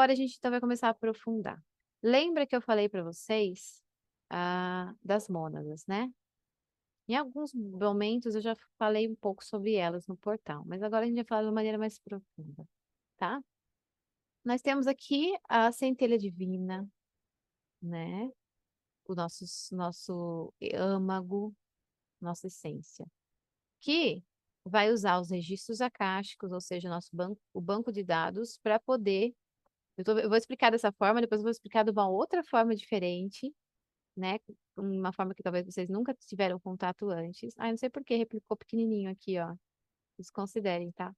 Agora a gente então vai começar a aprofundar. Lembra que eu falei para vocês ah, das mônadas, né? Em alguns momentos eu já falei um pouco sobre elas no portal, mas agora a gente vai falar de uma maneira mais profunda, tá? Nós temos aqui a centelha divina, né? O nosso, nosso âmago, nossa essência, que vai usar os registros acásticos, ou seja, nosso banco, o banco de dados, para poder. Eu, tô, eu vou explicar dessa forma, depois eu vou explicar de uma outra forma diferente, né? Uma forma que talvez vocês nunca tiveram contato antes. Ah, não sei por que replicou pequenininho aqui, ó. Desconsiderem, tá?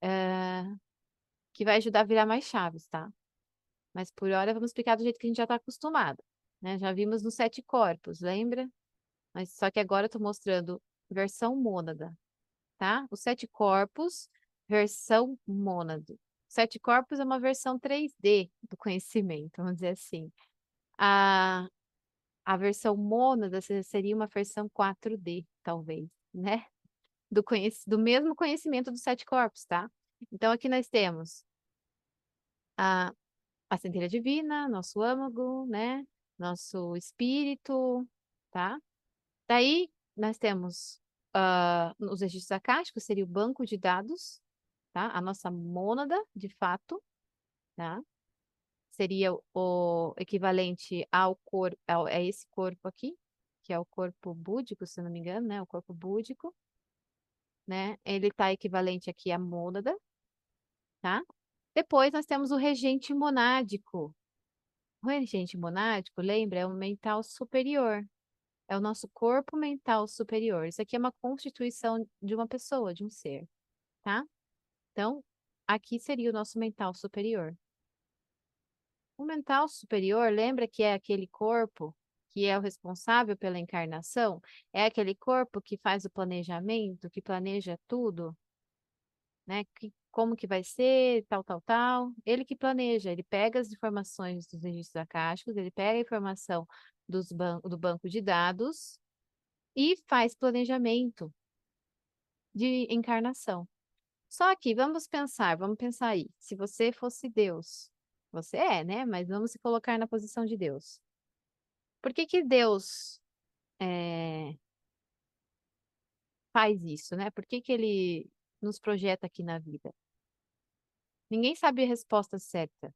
É... Que vai ajudar a virar mais chaves, tá? Mas por hora vamos explicar do jeito que a gente já está acostumado. Né? Já vimos nos sete corpos, lembra? Mas só que agora eu estou mostrando versão mônada, tá? Os sete corpos, versão mônada. Sete corpos é uma versão 3D do conhecimento, vamos dizer assim. A, a versão mônada seria uma versão 4D, talvez, né? Do, conhec do mesmo conhecimento dos sete corpos, tá? Então, aqui nós temos a, a centelha divina, nosso âmago, né? Nosso espírito, tá? Daí, nós temos uh, os registros acásticos, seria o banco de dados, tá? A nossa mônada, de fato, tá? Seria o equivalente ao corpo, é esse corpo aqui, que é o corpo búdico, se não me engano, né? O corpo búdico, né? Ele está equivalente aqui à mônada, tá? Depois nós temos o regente monádico. O regente monádico, lembra, é o mental superior, é o nosso corpo mental superior. Isso aqui é uma constituição de uma pessoa, de um ser, tá? Então, aqui seria o nosso mental superior. O mental superior, lembra que é aquele corpo que é o responsável pela encarnação? É aquele corpo que faz o planejamento, que planeja tudo, né? Que, como que vai ser, tal, tal, tal. Ele que planeja, ele pega as informações dos registros acásticos, ele pega a informação dos ban do banco de dados e faz planejamento de encarnação. Só que vamos pensar, vamos pensar aí, se você fosse Deus, você é, né? Mas vamos se colocar na posição de Deus. Por que que Deus é, faz isso, né? Por que que ele nos projeta aqui na vida? Ninguém sabe a resposta certa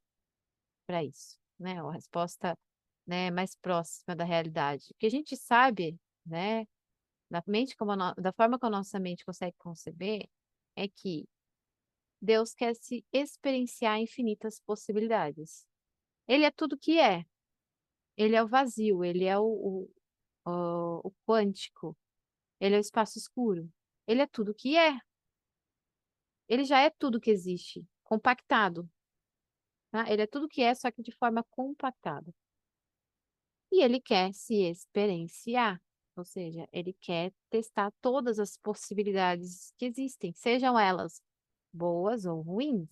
para isso, né? A resposta né, mais próxima da realidade. O que a gente sabe, né, da mente como no... da forma que a nossa mente consegue conceber, é que Deus quer se experienciar infinitas possibilidades. Ele é tudo que é. Ele é o vazio, ele é o, o, o, o quântico, ele é o espaço escuro. Ele é tudo que é. Ele já é tudo que existe, compactado. Tá? Ele é tudo que é, só que de forma compactada e ele quer se experienciar, ou seja, ele quer testar todas as possibilidades que existem, sejam elas boas ou ruins.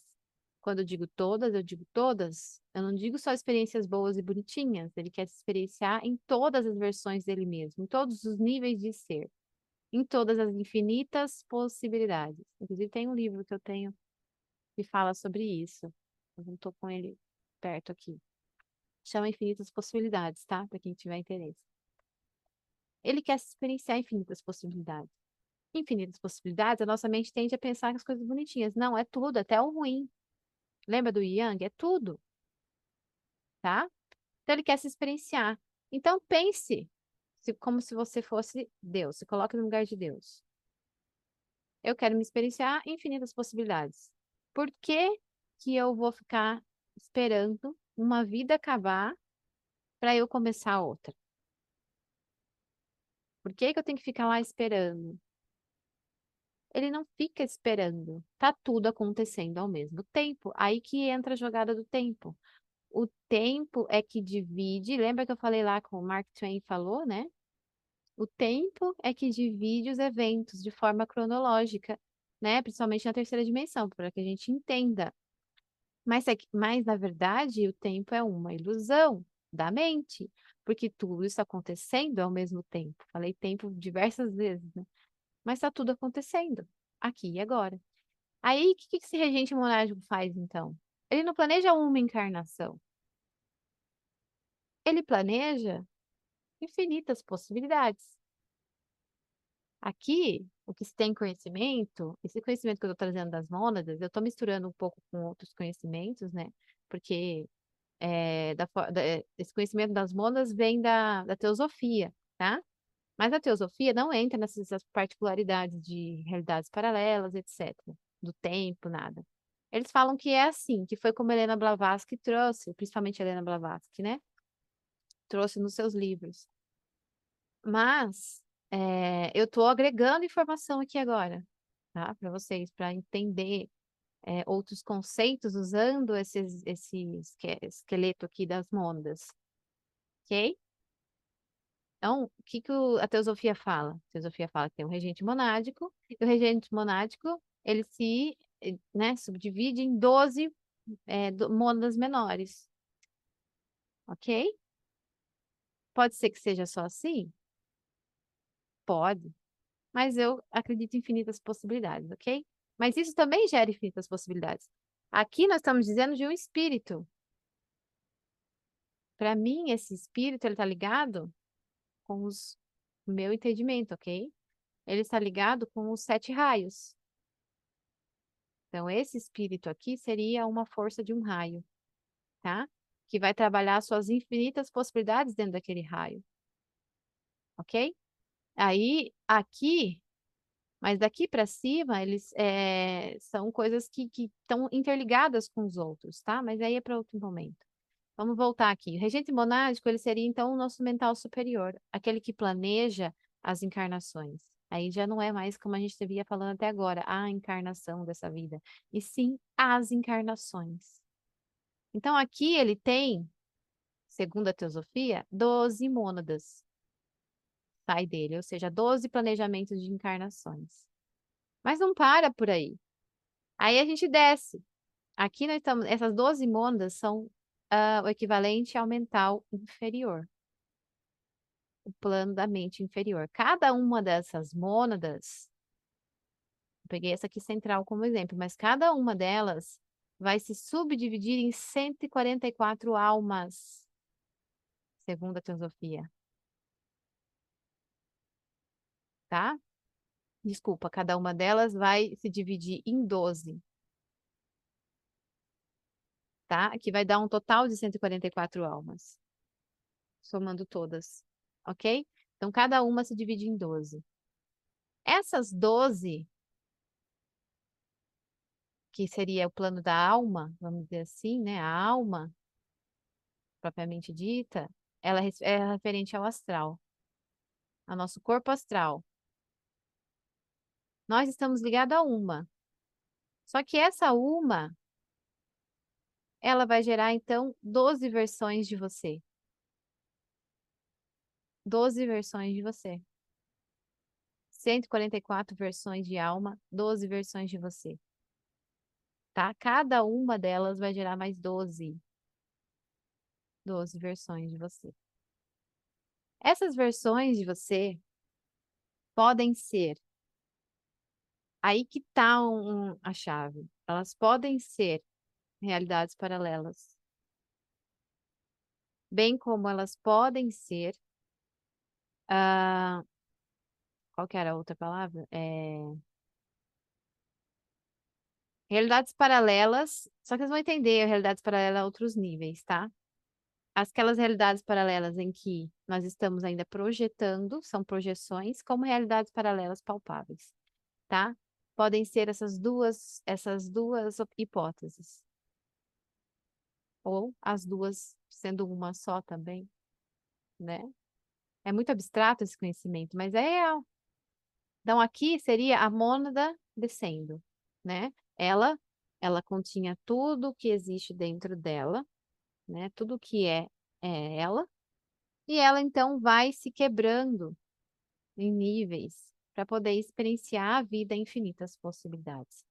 Quando eu digo todas, eu digo todas, eu não digo só experiências boas e bonitinhas, ele quer se experienciar em todas as versões dele mesmo, em todos os níveis de ser, em todas as infinitas possibilidades. Inclusive, tem um livro que eu tenho que fala sobre isso. Eu não estou com ele perto aqui chama infinitas possibilidades, tá? Para quem tiver interesse. Ele quer se experienciar infinitas possibilidades. Infinitas possibilidades, a nossa mente tende a pensar nas coisas bonitinhas. Não, é tudo, até o ruim. Lembra do Yang? É tudo. Tá? Então ele quer se experienciar. Então pense se, como se você fosse Deus. Se coloque no lugar de Deus. Eu quero me experienciar infinitas possibilidades. Por que, que eu vou ficar esperando uma vida acabar para eu começar outra? Por que, que eu tenho que ficar lá esperando? Ele não fica esperando. Tá tudo acontecendo ao mesmo tempo. Aí que entra a jogada do tempo. O tempo é que divide. Lembra que eu falei lá com o Mark Twain falou, né? O tempo é que divide os eventos de forma cronológica, né? Principalmente na terceira dimensão, para que a gente entenda mas, é que, mas, na verdade, o tempo é uma ilusão da mente, porque tudo isso acontecendo ao mesmo tempo. Falei tempo diversas vezes, né? Mas está tudo acontecendo, aqui e agora. Aí, o que, que esse regente monástico faz, então? Ele não planeja uma encarnação. Ele planeja infinitas possibilidades. Aqui, o que se tem conhecimento, esse conhecimento que eu estou trazendo das mônadas, eu estou misturando um pouco com outros conhecimentos, né? Porque é, da, da, esse conhecimento das mônadas vem da, da teosofia, tá? Mas a teosofia não entra nessas particularidades de realidades paralelas, etc. Do tempo, nada. Eles falam que é assim, que foi como Helena Blavatsky trouxe, principalmente Helena Blavatsky, né? Trouxe nos seus livros. Mas é, eu estou agregando informação aqui agora, tá? Para vocês, para entender é, outros conceitos usando esse esqueleto aqui das mônadas. Ok? Então, o que, que a teosofia fala? A teosofia fala que tem um regente monádico, e o regente monádico, ele se né, subdivide em 12 é, mônadas menores. Ok? Pode ser que seja só assim? Pode. Mas eu acredito em infinitas possibilidades, ok? Mas isso também gera infinitas possibilidades. Aqui nós estamos dizendo de um espírito. Para mim, esse espírito, ele está ligado com os, o meu entendimento, ok? Ele está ligado com os sete raios. Então, esse espírito aqui seria uma força de um raio, tá? Que vai trabalhar suas infinitas possibilidades dentro daquele raio. Ok? Aí, aqui, mas daqui para cima, eles é, são coisas que estão interligadas com os outros, tá? Mas aí é para outro momento. Vamos voltar aqui. O regente monádico, ele seria, então, o nosso mental superior, aquele que planeja as encarnações. Aí já não é mais como a gente devia falando até agora, a encarnação dessa vida, e sim as encarnações. Então, aqui ele tem, segundo a teosofia, 12 mônadas sai dele, ou seja, 12 planejamentos de encarnações. Mas não para por aí. Aí a gente desce. Aqui nós estamos, essas 12 mônadas são uh, o equivalente ao mental inferior. O plano da mente inferior. Cada uma dessas mônadas, peguei essa aqui central como exemplo, mas cada uma delas vai se subdividir em 144 almas, segundo a teosofia. Tá? Desculpa, cada uma delas vai se dividir em 12. Tá? Que vai dar um total de 144 almas. Somando todas, ok? Então, cada uma se divide em 12. Essas 12, que seria o plano da alma, vamos dizer assim, né? A alma, propriamente dita, ela é referente ao astral, ao nosso corpo astral. Nós estamos ligados a uma. Só que essa uma, ela vai gerar, então, 12 versões de você. 12 versões de você. 144 versões de alma, 12 versões de você. Tá? Cada uma delas vai gerar mais 12. 12 versões de você. Essas versões de você podem ser Aí que está um, a chave. Elas podem ser realidades paralelas, bem como elas podem ser. Uh, qual que era a outra palavra? É... Realidades paralelas, só que vocês vão entender realidades paralelas a outros níveis, tá? Aquelas realidades paralelas em que nós estamos ainda projetando, são projeções, como realidades paralelas palpáveis, tá? Podem ser essas duas, essas duas hipóteses. Ou as duas sendo uma só também, né? É muito abstrato esse conhecimento, mas é real. Então, aqui seria a mônada descendo, né? Ela, ela continha tudo que existe dentro dela, né? Tudo que é, é ela. E ela, então, vai se quebrando em níveis, para poder experienciar a vida infinitas possibilidades.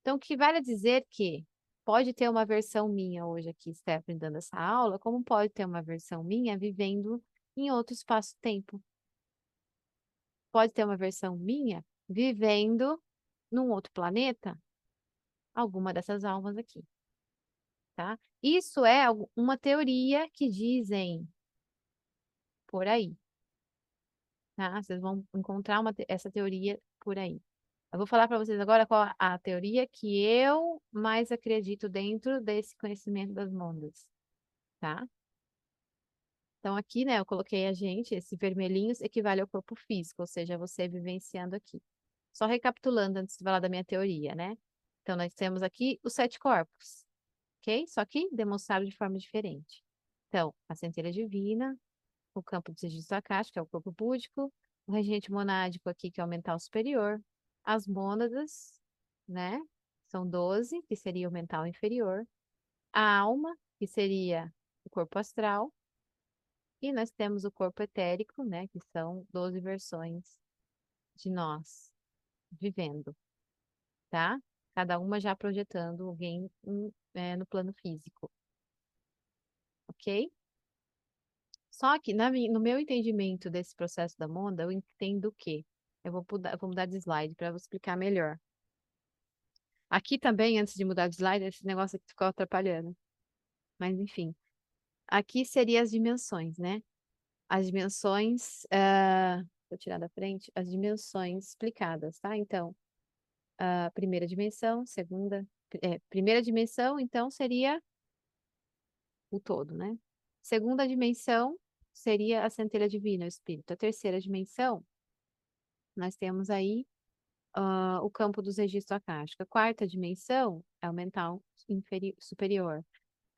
Então, o que vale dizer que pode ter uma versão minha hoje aqui, Stephanie, dando essa aula, como pode ter uma versão minha vivendo em outro espaço-tempo. Pode ter uma versão minha vivendo num outro planeta, alguma dessas almas aqui. tá? Isso é uma teoria que dizem por aí, tá? Vocês vão encontrar uma essa teoria por aí. Eu vou falar para vocês agora qual a teoria que eu mais acredito dentro desse conhecimento das ondas, tá? Então, aqui, né, eu coloquei a gente, esse vermelhinho equivale ao corpo físico, ou seja, você vivenciando aqui. Só recapitulando antes de falar da minha teoria, né? Então, nós temos aqui os sete corpos, ok? Só que demonstrado de forma diferente. Então, a centelha divina, o campo de registro acástico, que é o corpo búdico, o regente monádico aqui, que é o mental superior, as mônadas, né? São 12, que seria o mental inferior, a alma, que seria o corpo astral, e nós temos o corpo etérico, né? Que são 12 versões de nós vivendo, tá? Cada uma já projetando alguém em- é, no plano físico. Ok? Só que na no meu entendimento desse processo da Monda, eu entendo o quê? Eu vou vou mudar de slide para explicar melhor. Aqui também, antes de mudar de slide, esse negócio aqui ficou atrapalhando. Mas enfim. Aqui seriam as dimensões, né? As dimensões. ah, vou tirar da frente, as dimensões explicadas, tá? Então, a primeira dimensão, segunda. é, primeira dimensão, então, seria o todo, né? Segunda dimensão seria a centelha divina, o espírito. A terceira dimensão, nós temos aí ah, o campo dos registros acásticos. A quarta dimensão é o mental superior.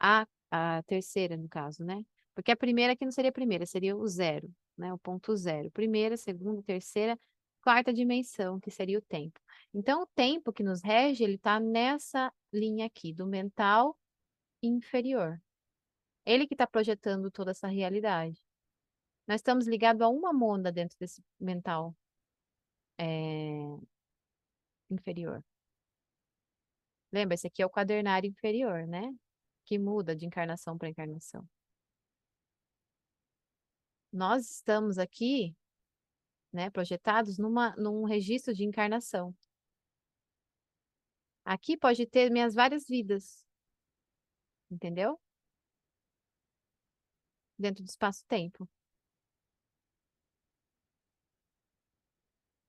A, a terceira, no caso, né? Porque a primeira aqui não seria a primeira, seria o zero, né? O ponto zero. Primeira, segunda, terceira, quarta dimensão, que seria o tempo. Então, o tempo que nos rege, ele está nessa linha aqui, do mental inferior. Ele que está projetando toda essa realidade. Nós estamos ligados a uma mônada dentro desse mental é, inferior. Lembra, esse aqui é o quadernário inferior, né? Que muda de encarnação para encarnação. Nós estamos aqui, né, projetados numa, num registro de encarnação. Aqui pode ter minhas várias vidas. Entendeu? Dentro do espaço-tempo.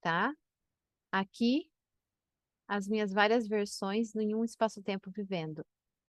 Tá? Aqui, as minhas várias versões em um espaço-tempo vivendo.